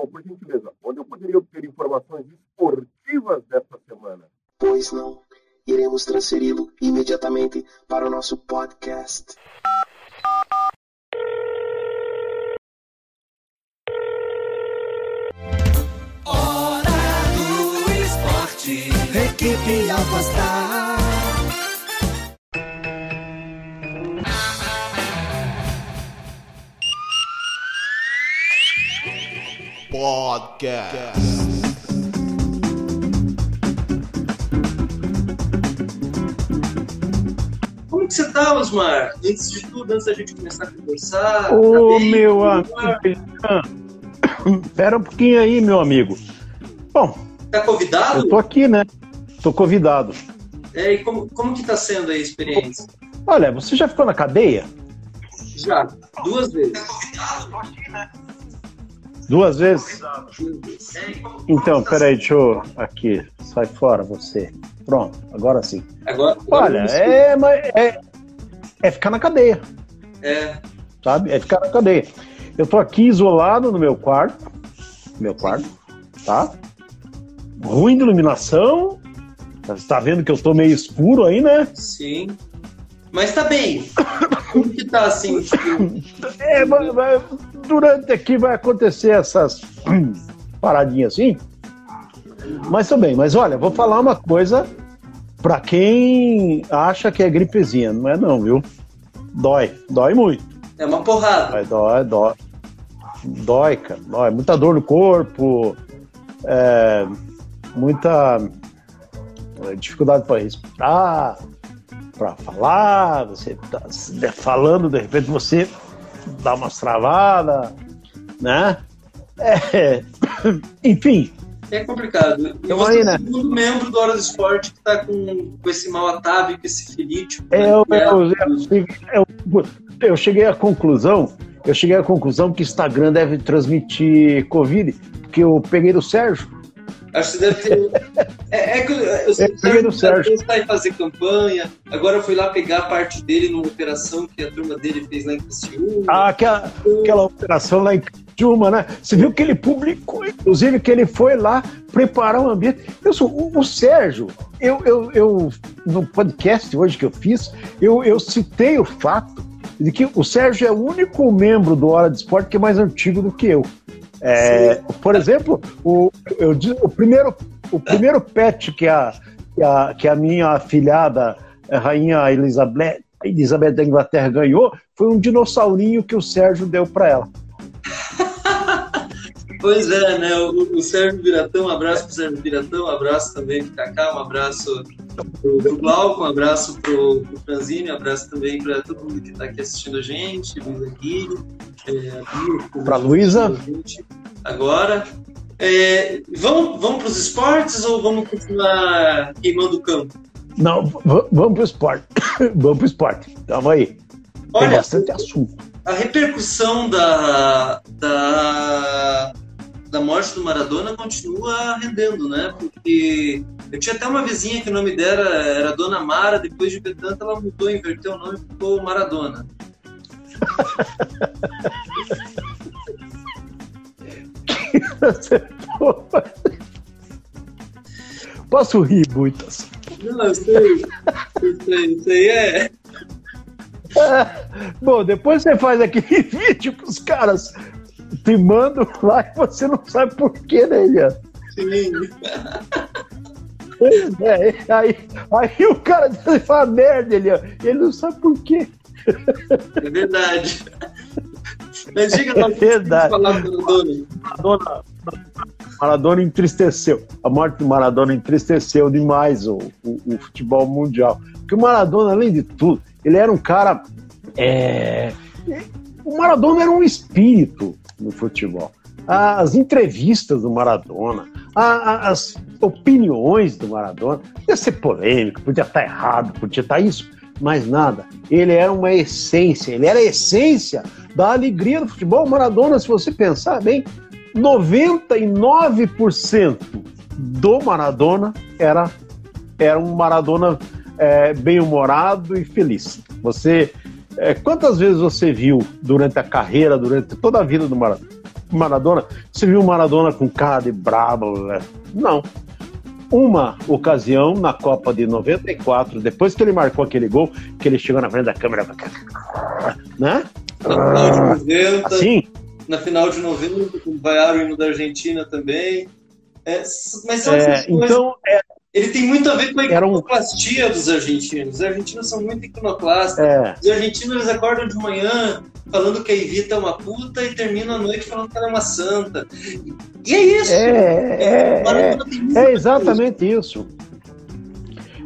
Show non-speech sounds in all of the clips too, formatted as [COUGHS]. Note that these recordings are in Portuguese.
João, por gentileza, onde eu poderia obter informações esportivas desta semana? Pois não. Iremos transferi-lo imediatamente para o nosso podcast. Hora do esporte. Equipe Alpastar. Podcast. Como que você tá, Osmar? Antes de tudo, antes da gente começar a conversar. Ô, tá bem? meu amigo. Espera um pouquinho aí, meu amigo. Bom, Tá convidado? eu tô aqui, né? Tô convidado. É, e como, como que tá sendo aí a experiência? Olha, você já ficou na cadeia? Já, duas vezes. Duas vezes? Então, peraí, deixa eu. Aqui, sai fora você. Pronto, agora sim. Agora, agora Olha, é, mas é, é ficar na cadeia, é, sabe? É ficar na cadeia. Eu tô aqui isolado no meu quarto. Meu quarto, tá? Ruim de iluminação. Você tá vendo que eu tô meio escuro aí, né? sim. Mas tá bem. Como que tá assim? tipo, [LAUGHS] É, vai- vai- durante aqui vai acontecer essas [CLEARS THROAT] paradinhas assim. Mas também, mas olha, vou falar uma coisa pra quem acha que é gripezinha, não é não, viu? Dói, dói muito. É uma porrada. Vai, dói, dói. Dói, cara, dói. Muita dor no corpo, é, muita é, dificuldade para respirar, para falar, você tá falando, de repente você dá umas travadas, né? É, [LAUGHS] enfim, É complicado. E Então você aí, é o né? segundo membro do Hora do Esporte que tá com, com esse mal atávico, esse filítico. eu, né? eu, eu, eu, eu cheguei à conclusão, eu cheguei à conclusão que Instagram deve transmitir Covid, porque eu peguei do Sérgio. Acho que você deve ter. É, é que eu sei É, peguei do Sérgio. está em fazer campanha. Agora eu fui lá pegar a parte dele numa operação que a turma dele fez lá em Criciúma. Ah, aquela, aquela operação lá em Criciúma, né? Você viu que ele publicou, inclusive, que ele foi lá preparar o ambiente. Eu sou, o, o Sérgio, eu, eu, eu, no podcast hoje que eu fiz, eu, eu citei o fato de que o Sérgio é o único membro do Hora de Esporte que é mais antigo do que eu. É, por exemplo, o, eu, o, primeiro, o primeiro pet que a, que a, que a minha afilhada, a rainha Elizabeth, Elizabeth da Inglaterra ganhou foi um dinossaurinho que o Sérgio deu para ela. Pois é, né? O, o Sérgio Viratão, um abraço pro Sérgio Viratão, um abraço também pro Kaká, um abraço pro, pro Glauco, um abraço pro, pro Franzini, um abraço também para todo mundo que está aqui assistindo a gente, Luiz Aguirre, é, Pra Luísa. Agora. É, vamos vamos para os esportes ou vamos continuar queimando o campo? Não, vamos pro esporte. [COUGHS] vamos pro esporte. Tamo aí. Tem Olha, bastante assunto. a repercussão da, da, da morte do Maradona continua rendendo, né? Porque eu tinha até uma vizinha que o nome dela era Dona Mara, depois de ver tanto ela mudou, inverteu o nome e ficou Maradona. [LAUGHS] Posso rir muito assim. Não, eu sei, eu sei, isso aí é. [LAUGHS] Bom, depois você faz aquele [LAUGHS] vídeo que os caras te mandam lá e você não sabe por quê, né, Elian? Sim. É, aí, aí o cara fala merda, Elian. Ele não sabe por quê. É verdade. Mas diga lá, É verdade. falar do Maradona. Maradona, Maradona entristeceu. A morte do Maradona entristeceu demais o, o, o futebol mundial. Porque o Maradona, além de tudo, ele era um cara. é, O Maradona era um espírito no futebol. As entrevistas do Maradona, as opiniões do Maradona, podia ser polêmico, podia estar errado, podia estar isso, mas nada. Ele era uma essência, ele era a essência da alegria do futebol. Maradona, se você pensar bem, 99% do Maradona era, era um Maradona é, bem-humorado e feliz. Você, é, quantas vezes você viu durante a carreira, durante toda a vida do Maradona? Você viu o Maradona com cara de brabo? Né? Não. Uma ocasião na Copa de 94, depois que ele marcou aquele gol, que ele chegou na frente da câmera, né? Na final de 90, Assim, na final de 90, com o vaiaram o hino da Argentina também. É, mas são é, essas coisas. então, é, Ele tem muito a ver com a Era um- iconoclastia dos argentinos. Os argentinos são muito iconoclastas. é, Os argentinos eles acordam de manhã falando que a Evita é uma puta e terminam a noite falando que ela é uma santa. E é isso. é, é, É ver com exatamente isso.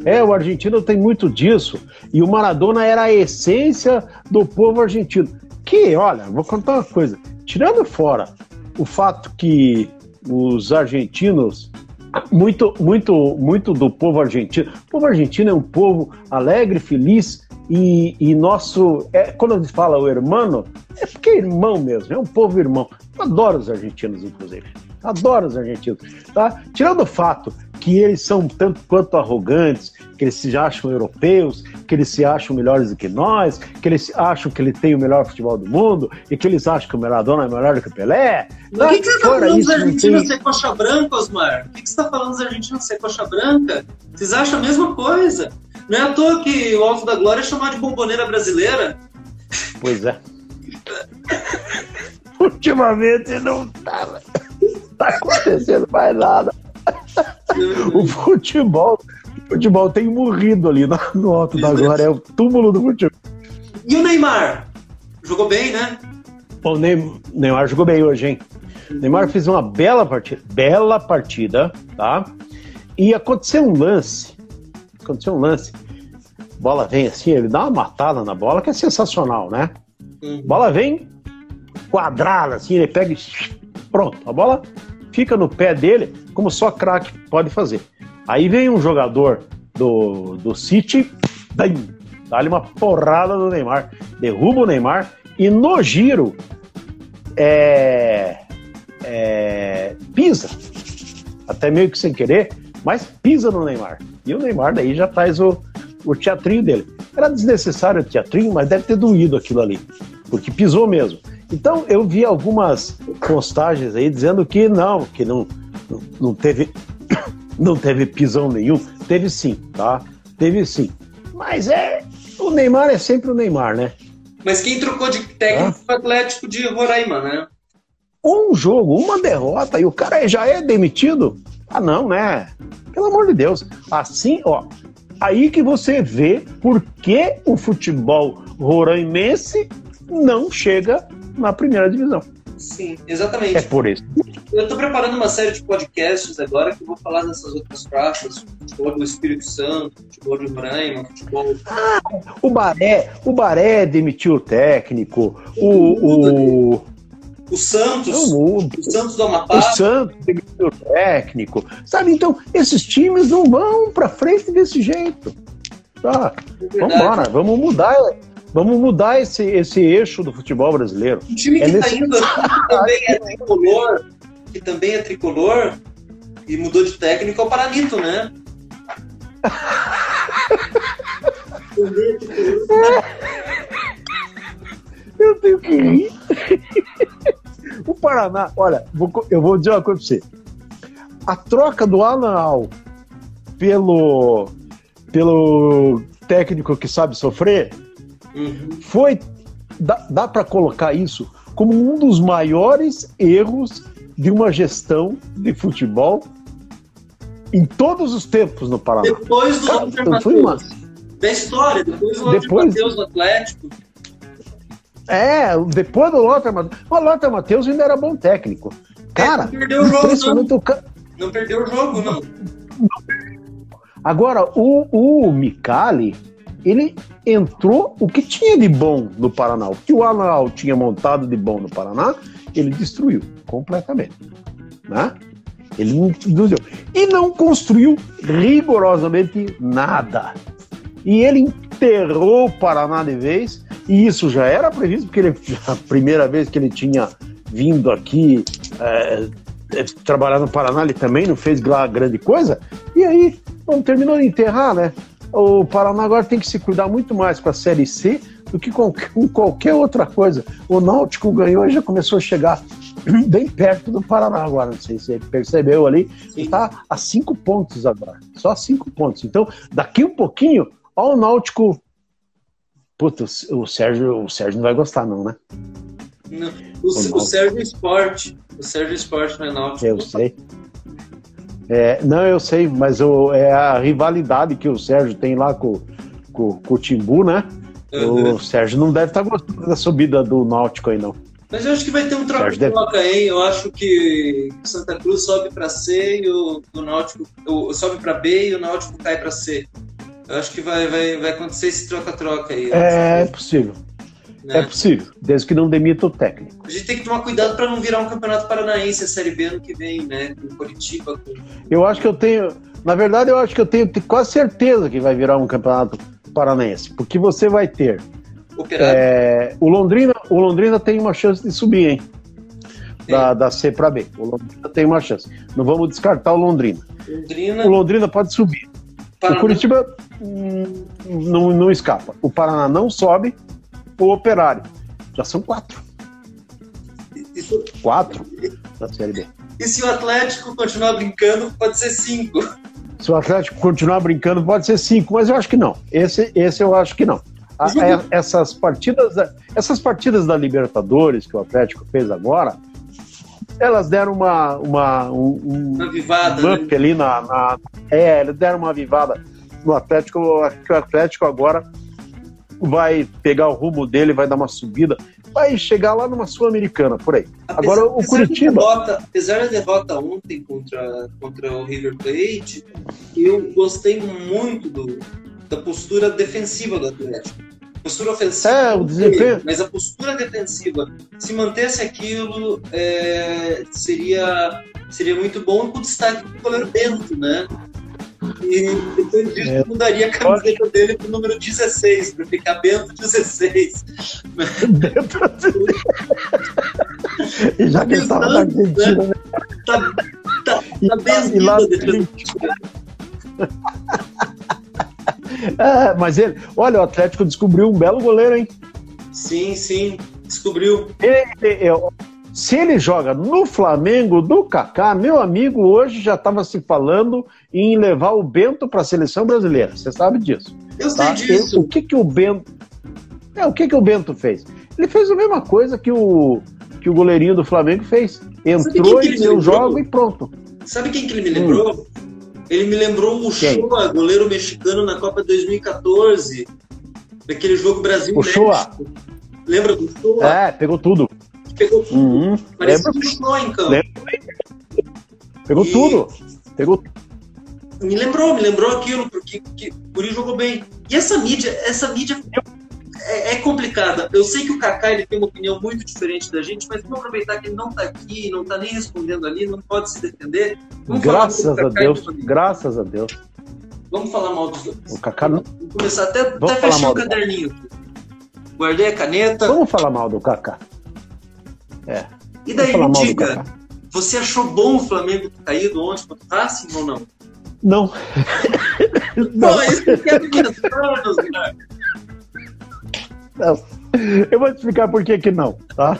É, o argentino tem muito disso. E o Maradona era a essência do povo argentino. Que, olha, vou contar uma coisa. Tirando fora o fato que os argentinos, muito, muito, muito do povo argentino, o povo argentino é um povo alegre, feliz e, e nosso. É, quando gente fala o hermano, é porque é irmão mesmo, é um povo irmão. Adoro os argentinos, inclusive. Adoro os argentinos. Tá? Tirando o fato que eles são tanto quanto arrogantes, que eles se acham europeus, que eles se acham melhores do que nós, que eles acham que ele tem o melhor futebol do mundo e que eles acham que o Maradona é melhor do que o Pelé. Por que, que você tá Fora falando dos argentinos tem- ser coxa branca, Osmar? Por que, que você tá falando dos argentinos ser coxa branca? Vocês acham a mesma coisa? Não é à toa que o Alto da Glória é chamado de bomboneira brasileira? Pois é. [LAUGHS] Ultimamente não tá, tá acontecendo mais nada. O futebol, o futebol tem morrido ali no, no alto da glória, é o túmulo do futebol. E o Neymar? Jogou bem, né? O Neym- Neymar jogou bem hoje, hein? O Neymar fez uma bela partida, bela partida, tá? E aconteceu um lance, aconteceu um lance, bola vem assim, ele dá uma matada na bola que é sensacional, né? Hum. bola vem quadrada, assim, ele pega e pronto, a bola fica no pé dele, como só craque pode fazer. Aí vem um jogador do, do City, dá-lhe uma porrada do Neymar, derruba o Neymar e no giro é, é, pisa, até meio que sem querer, mas pisa no Neymar. E o Neymar daí já faz o, o teatrinho dele. Era desnecessário o teatrinho, mas deve ter doído aquilo ali, porque pisou mesmo. Então eu vi algumas postagens aí dizendo que não, que não, não, teve [COUGHS] não teve pisão nenhum. Teve sim, tá? Teve sim. Mas é o Neymar é sempre o Neymar, né? Mas quem trocou de técnico foi o Atlético de Roraima, né? um jogo, uma derrota e o cara já é demitido? Ah, não, né? Pelo amor de Deus. Assim, ó, aí que você vê por que o futebol roraimense não chega na primeira divisão. Sim, É exatamente. por isso. Eu tô preparando uma série de podcasts agora que eu vou falar dessas outras praças, futebol do Espírito Santo, futebol de Roraima, futebol O Baré, o Baré demitiu o técnico, o, o, O Santos, o, Santos do Amapá, o Santos demitiu o técnico. Sabe, então, esses times não vão pra frente desse jeito. Tá? é Vamos embora, vamos mudar, vamos mudar esse, esse eixo do futebol brasileiro. Um time que É tá nesse- indo que [LAUGHS] também é tricolor, que também é tricolor e mudou de técnico é o Paranito, né? É. [LAUGHS] Eu tenho que rir. o Paraná, olha, vou eu vou dizer uma coisa pra você. A troca do Alan pelo, pelo técnico que sabe sofrer Uhum. foi. Dá, dá para colocar isso como um dos maiores erros de uma gestão de futebol em todos os tempos no Paraná. Depois do Cara, então foi uma- Matheus. Da história, depois do Depois- Matheus no Atlético. É, depois do Lothar Matheus. O Lothar Matheus ainda era bom técnico. Cara, É, não perdeu o jogo, não. ca- Não perdeu o jogo, não. Agora, o, o Micali, ele entrou o que tinha de bom no Paraná. O que o Alan tinha montado de bom no Paraná, ele destruiu completamente. Né? Ele não, não. E não construiu rigorosamente nada. E ele enterrou o Paraná de vez, e isso já era previsto, porque ele, a primeira vez que ele tinha vindo aqui é, é, trabalhar no Paraná, ele também não fez grande coisa. E aí, bom, terminou de enterrar, né? O Paraná agora tem que se cuidar muito mais com a Série C do que com, com qualquer outra coisa. O Náutico ganhou e já começou a chegar [CLEARS THROAT] bem perto do Paraná agora. Não sei se você percebeu ali. Está a cinco pontos agora. Só cinco pontos. Então, daqui um pouquinho, ó o Náutico. Puta, o Sérgio, o Sérgio não vai gostar, não, né? Não, O, o Sérgio Esporte. O Sérgio Esporte não é náutico. Eu sei. É, não, eu sei, mas o, é a rivalidade que o Sérgio tem lá com, com, com o Timbu, né? Uhum. O Sérgio não deve estar gostando da subida do Náutico aí, não. Mas eu acho que vai ter um troca-troca, hein? Eu acho que Santa Cruz sobe para C e o, o Náutico o, sobe para B e o Náutico cai para C. Eu acho que vai, vai, vai acontecer esse troca-troca aí. É possível, né? é possível, desde que não demita o técnico. A gente tem que tomar cuidado para não virar um campeonato paranaense a Série B ano que vem, né? Com Curitiba, com Eu acho que eu tenho, na verdade, eu acho que eu tenho quase certeza que vai virar um campeonato paranaense, porque você vai ter é, o Londrina, o Londrina tem uma chance de subir, hein? Da, da C para B. O Londrina tem uma chance. Não vamos descartar o Londrina. Londrina, O Londrina pode subir. O Paraná. Curitiba hum, não, não escapa. O Paraná não sobe. O Operário. Já são quatro. Isso- Quatro da Série B. E se o Atlético continuar brincando, pode ser cinco. Se o Atlético continuar brincando, pode ser cinco, mas eu acho que não. Esse, esse eu acho que não. A- Jogo- é- essas, partidas da, essas partidas da Libertadores que o Atlético fez agora, elas deram uma, uma, um, um- Uma vivada, um né? up ali na, na- É, eles deram uma avivada no Atlético. Eu acho que o Atlético agora vai pegar o rumo dele, vai dar uma subida, vai chegar lá numa Sul-Americana, por aí. Agora, o apesar Curitiba- Da derrota, apesar da derrota ontem contra, contra o River Plate, eu gostei muito do, da postura defensiva do Atlético. Postura ofensiva, É, o desempenho- mas a postura defensiva, se mantesse aquilo, é, seria, seria muito bom com destaque do goleiro Bento, né? E depois disso É. mudaria a camiseta dele pro número 16, para ficar Bento 16. [LAUGHS] E já que ele estava na Pensando, Argentina, né? Tá, tá, tá bem lá- defesa. [LAUGHS] É, mas ele, olha, o Atlético descobriu um belo goleiro, hein? Sim, sim, descobriu. Ele- eu- se ele joga no Flamengo do Kaká, meu amigo, hoje já estava se falando em levar o Bento para a seleção brasileira. Você sabe disso. Eu sei tá? disso. O que que o Bento é, o que que o Bento fez? Ele fez a mesma coisa que o que o goleirinho do Flamengo fez. Entrou e deu jogo e pronto. Sabe quem que ele me lembrou? Ele me lembrou o? Shoa, goleiro mexicano na Copa 2014. Daquele jogo Brasil O Shoa. México. Lembra do Shoa? É, pegou tudo. Pegou tudo. Uhum. Parecia um Shoa em campo. Pegou E- tudo. Pegou Me lembrou, me lembrou aquilo, porque que, o Guri jogou bem. E essa mídia, essa mídia é, é complicada. Eu sei que o Kaká ele tem uma opinião muito diferente da gente, mas vamos aproveitar que ele não tá aqui, não tá nem respondendo ali, não pode se defender. Vamos Graças a Deus, Flamengo. graças a Deus. Vamos falar mal dos dois. O Kaká não... Vou começar até, até Vamos fechar o caderninho. aqui. Guardei a caneta. Vamos falar mal do Kaká. É. E daí, me diga, você achou bom o Flamengo ter caído ontem contra o Racing ou não? Não. [LAUGHS] Não, é isso que meus caras. Não. Eu vou te explicar por que que não, tá?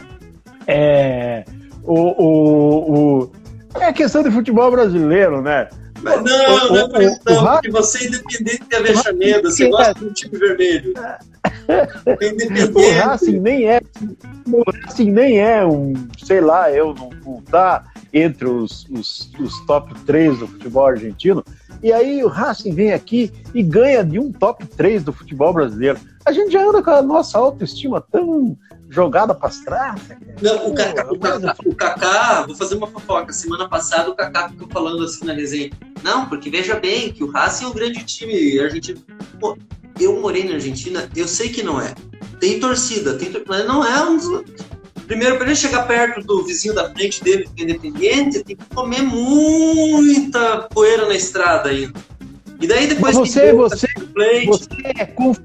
É, o, o, o- é questão de futebol brasileiro, né? Mas O- não, não é o- não, Ra- porque você é independente de avexamento, você gosta é. do time vermelho. É O independente. Racing nem é, o Racing nem é um, sei lá, eu não, não tá entre os, os, os top 3 do futebol argentino. E aí o Racing vem aqui e ganha de um top 3 do futebol brasileiro. A gente já anda com a nossa autoestima tão jogada para trás. Não, o Kaká, Pô, o, Kaká, o Kaká, vou fazer uma fofoca. Semana passada o Kaká ficou falando assim na resenha. Não, porque veja bem que o Racing é um grande time argentino. Pô, eu morei na Argentina, eu sei que não é. Tem torcida, tem tor- mas não é um. Primeiro, para ele chegar perto do vizinho da frente dele, que é independente, tem que comer muita poeira na estrada ainda. E daí depois Mas você- que você- Você é, conf-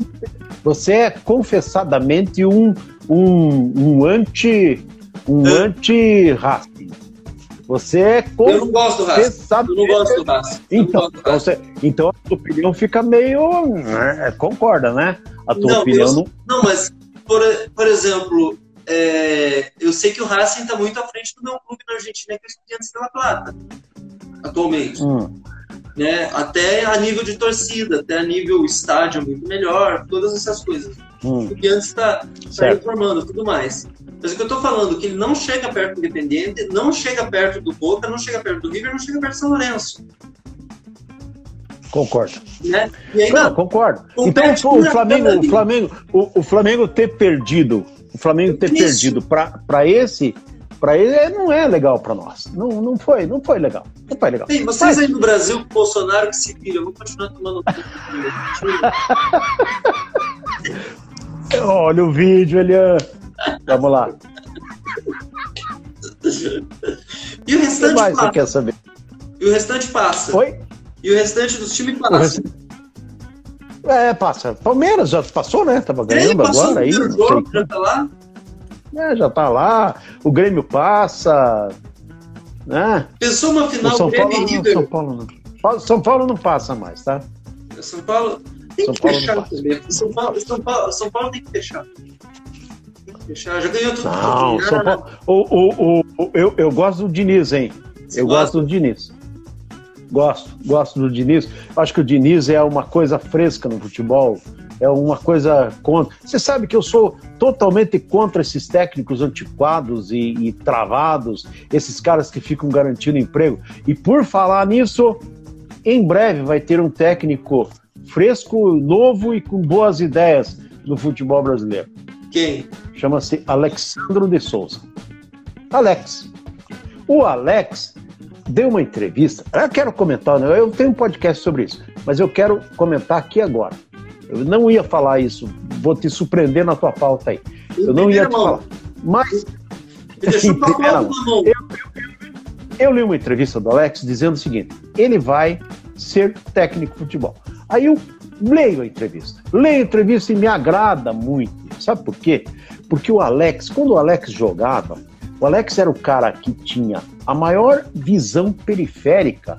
você é confessadamente um, um, um anti um Hã? anti-Racing. Você é eu não gosto do Racing. Eu não gosto do Racing. Então, gosto do então, Racing. você- então a tua opinião fica meio. né, Concorda, né? A tua Não, opinião eu- não. Não, mas, por, por exemplo, é, eu sei que o Racing está muito à frente do meu clube na Argentina, que é o Estudiantes de La Plata, atualmente. Hum. Né? Até a nível de torcida, até a nível estádio muito melhor, todas essas coisas. O Hum. Estudiantes está tá Certo. reformando tudo mais. Mas o que eu tô falando, que ele não chega perto do Independiente, não chega perto do Boca, não chega perto do River, não chega perto do São Lourenço. Concordo. Né? Ainda, Não, concordo. Então o já Flamengo, tá o Flamengo, o, o Flamengo ter perdido, o Flamengo ter Isso. perdido para esse, para ele é- não é legal para nós. Não, não foi, não foi legal. Não foi legal. Tem, vocês aí no Brasil, com o Bolsonaro que se vira, eu vou continuar tomando. [LAUGHS] Olha o vídeo, Elian. Vamos lá. E o O que restante mais você passa. quer saber? E o restante passa. Oi? E o restante dos times O passa. rest- É, passa. Palmeiras já passou, né? Tava ganhando agora o aí. jogo, já tá lá. É, já tá lá. O Grêmio passa. Né? Pensou uma O final São Grêmio Paulo, e River. São Paulo não. São Paulo não passa mais, tá? São Paulo tem São que Paulo fechar. São Paulo, São, Paulo, São Paulo tem que fechar. Tem que fechar. Já ganhou tudo. Não, São Paulo. O, o, o, o- eu, eu gosto do Diniz, hein? Você Eu gosta? gosto do Diniz. Gosto, gosto do Diniz. Acho que o Diniz é uma coisa fresca no futebol, é uma coisa contra. Você sabe que eu sou totalmente contra esses técnicos antiquados e, e travados, esses caras que ficam garantindo emprego. E por falar nisso, em breve vai ter um técnico fresco, novo e com boas ideias no futebol brasileiro Quem? chama-se Alexandro de Souza. Alex. O Alex deu uma entrevista. Eu quero comentar, né? eu tenho um podcast sobre isso, mas eu quero comentar aqui agora. Eu não ia falar isso, vou te surpreender na tua pauta aí. Eu não ia te mão. falar. Mas Me deixou Em com a primeira palma na mão. eu li uma entrevista do Alex dizendo o seguinte: ele vai ser técnico de futebol. Aí eu leio a entrevista. Leio a entrevista e me agrada muito. Sabe por quê? Porque o Alex, quando o Alex jogava, o Alex era o cara que tinha a maior visão periférica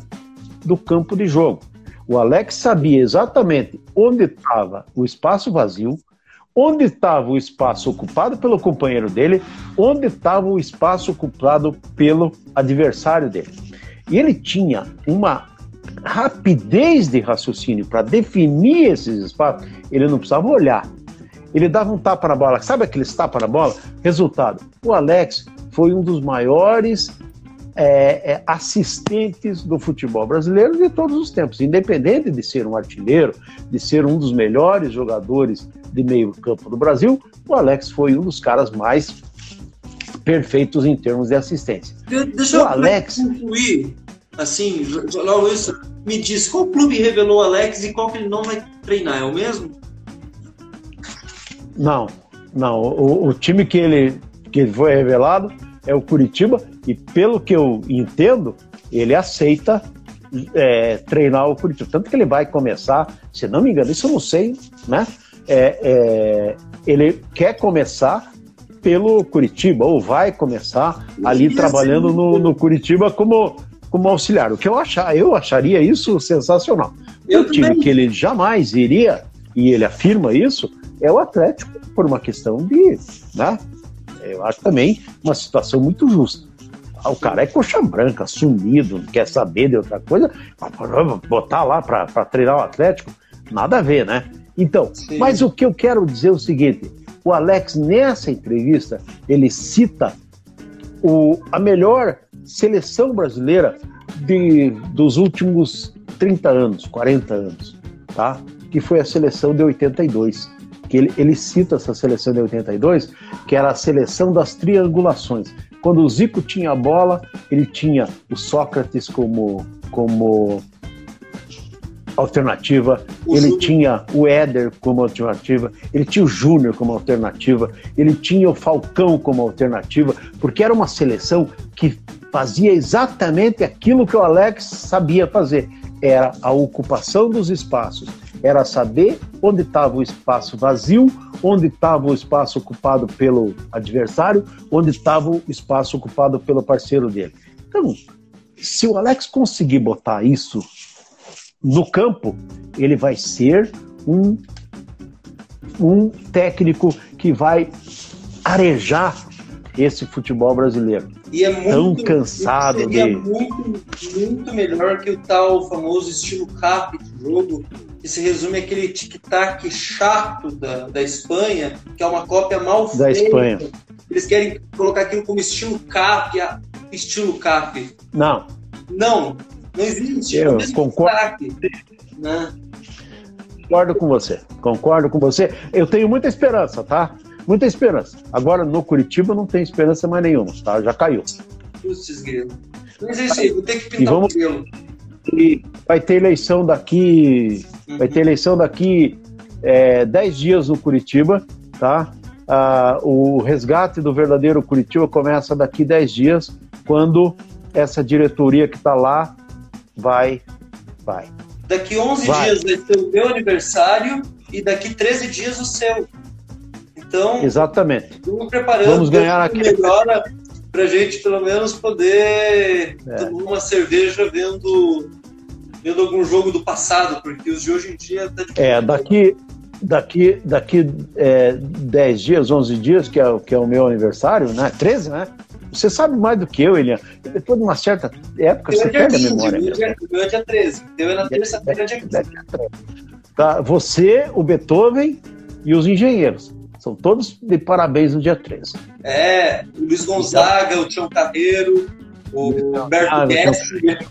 do campo de jogo. O Alex sabia exatamente onde estava o espaço vazio, onde estava o espaço ocupado pelo companheiro dele, onde estava o espaço ocupado pelo adversário dele. E ele tinha uma rapidez de raciocínio para definir esses espaços, ele não precisava olhar. Ele dava um tapa na bola. Sabe aqueles tapa na bola? Resultado: o Alex foi um dos maiores é, é, assistentes do futebol brasileiro de todos os tempos, independente de ser um artilheiro, de ser um dos melhores jogadores de meio campo do Brasil, o Alex foi um dos caras mais perfeitos em termos de assistência. De- Deixa O eu Alex- concluir, assim, logo isso. Me diz, qual clube revelou o Alex e qual que ele não vai treinar? É o mesmo? Não, não. O, o time que ele, que ele foi revelado é o Curitiba e pelo que eu entendo, ele aceita é, treinar o Curitiba. Tanto que ele vai começar, se não me engano, isso eu não sei, né? É, é, ele quer começar pelo Curitiba, ou vai começar ali trabalhando no, no Curitiba como, como auxiliar. O que eu achar, eu acharia isso sensacional. Eu o time também. que ele jamais iria, e ele afirma isso, é o Atlético, por uma questão de. Né? Eu acho também uma situação muito justa. Ah, O cara é coxa branca, sumido, não quer saber de outra coisa, botar lá para treinar o Atlético, nada a ver, né? Então, Sim. mas o que eu quero dizer é o seguinte: o Alex, nessa entrevista, ele cita o, a melhor seleção brasileira de, dos últimos 30 anos, 40 anos, tá? que foi a seleção de 82. Que ele, ele cita essa seleção de 82, que era a seleção das triangulações. Quando o Zico tinha a bola, ele tinha o Sócrates como, como alternativa, O ele Júnior. tinha o Éder como alternativa, ele tinha o Júnior como alternativa, ele tinha o Falcão como alternativa, porque era uma seleção que fazia exatamente aquilo que o Alex sabia fazer. Era a ocupação dos espaços, era saber onde estava o espaço vazio, onde estava o espaço ocupado pelo adversário, onde estava o espaço ocupado pelo parceiro dele. Então, se o Alex conseguir botar isso no campo, ele vai ser um, um técnico que vai arejar esse futebol brasileiro. E é Tão muito, cansado seria de- muito, muito melhor que o tal famoso estilo cap de jogo, que se resume àquele tic-tac chato da, da Espanha, que é uma cópia mal Da feita. Espanha. Eles querem colocar aquilo como estilo cap, estilo cap. Não, Não, não existe. Eu é o mesmo concordo. Né? concordo com você. Concordo com você. Eu tenho muita esperança, tá? Muita esperança. Agora, no Curitiba, não tem esperança mais nenhuma, tá? Já caiu. Putz, grilo. Mas é isso aí, vou ter que E pintar vamos- o. E vai ter eleição daqui. Vai ter eleição daqui é, 10 dias no Curitiba, tá? Ah, o resgate do verdadeiro Curitiba começa daqui 10 dias, quando essa diretoria que está lá vai. Vai. Daqui 11 Vai. dias vai ser o meu aniversário e daqui 13 dias o seu. Então, Exatamente. vamos preparando Vamos ganhar aqui. melhora pra gente pelo menos poder É. tomar uma cerveja vendo, vendo algum jogo do passado, porque os de hoje em dia tá. É, daqui, daqui, daqui é, 10 dias, 11 dias, que é, o- que é o meu aniversário, né? 13, né? Você sabe mais do que eu, Elian. Depois de uma certa época, você é pega a 20, memória meu dia- meu é dia 13. Teu é na terça-feira, dia 15. Tá? Você, o Beethoven e os engenheiros. São todos de parabéns no dia 13. É, o Luiz Gonzaga, o Tião Carreiro, o Humberto Ah, Gessinger.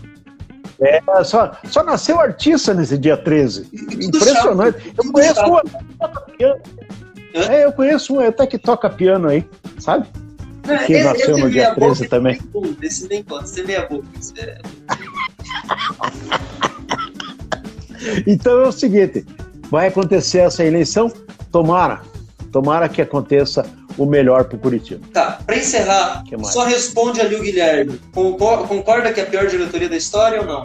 É, só, só nasceu artista nesse dia 13. E tudo Impressionante. chato, Eu conheço chato. um que? É, eu conheço um até que toca piano aí, sabe? Que Esse- nasceu no dia meia 13 boca, também. Esse nem conta, esse é meia boca. é- [LAUGHS] Então é o seguinte: vai acontecer essa eleição, tomara, tomara que aconteça o melhor para o Curitiba. Tá, pra encerrar, só responde ali o Guilherme. Concor- Concorda que é a pior diretoria da história ou não?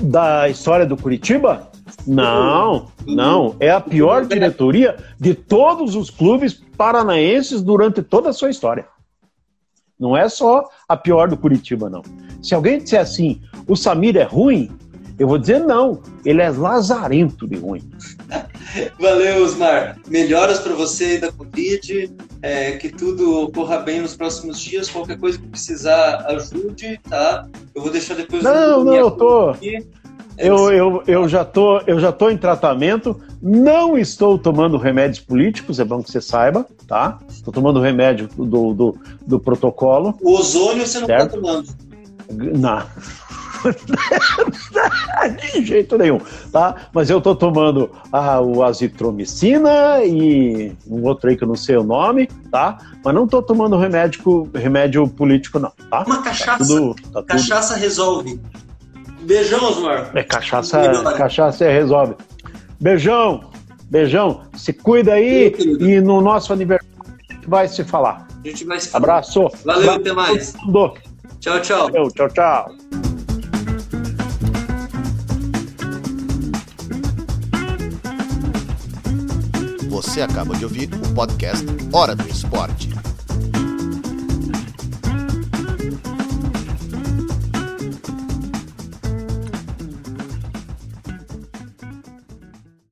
Da história do Curitiba? Não, não. É a pior diretoria de todos os clubes paranaenses durante toda a sua história. Não é só a pior do Curitiba, não. Se alguém disser assim, o Samir é ruim, eu vou dizer não. Ele é lazarento de ruim. [LAUGHS] Valeu, Osmar. Melhoras pra você aí da Covid. é, que tudo ocorra bem nos próximos dias. Qualquer coisa que precisar, ajude, tá? Eu vou deixar depois Não, não, eu tô. aqui. É Eu, eu, eu, já tô, eu já tô em tratamento, não estou tomando remédios políticos, é bom que você saiba, tá? Estou tomando remédio do, do, do protocolo. O ozônio você não Certo. tá tomando. Não. De jeito nenhum, tá? Mas eu tô tomando ah, o azitromicina e um outro aí que eu não sei o nome, tá? Mas não tô tomando remédio, remédio político, não, tá? Uma Tá cachaça. tudo, tá tudo. Cachaça resolve. Beijão, Osmar. É cachaça, cachaça resolve. Beijão, beijão. Se cuida aí e no nosso aniversário a gente vai se falar. A gente vai se falar. Abraço. Valeu, Abraço até mais. Tchau, tchau. Valeu, Tchau, tchau. Você acaba de ouvir o podcast Hora do Esporte.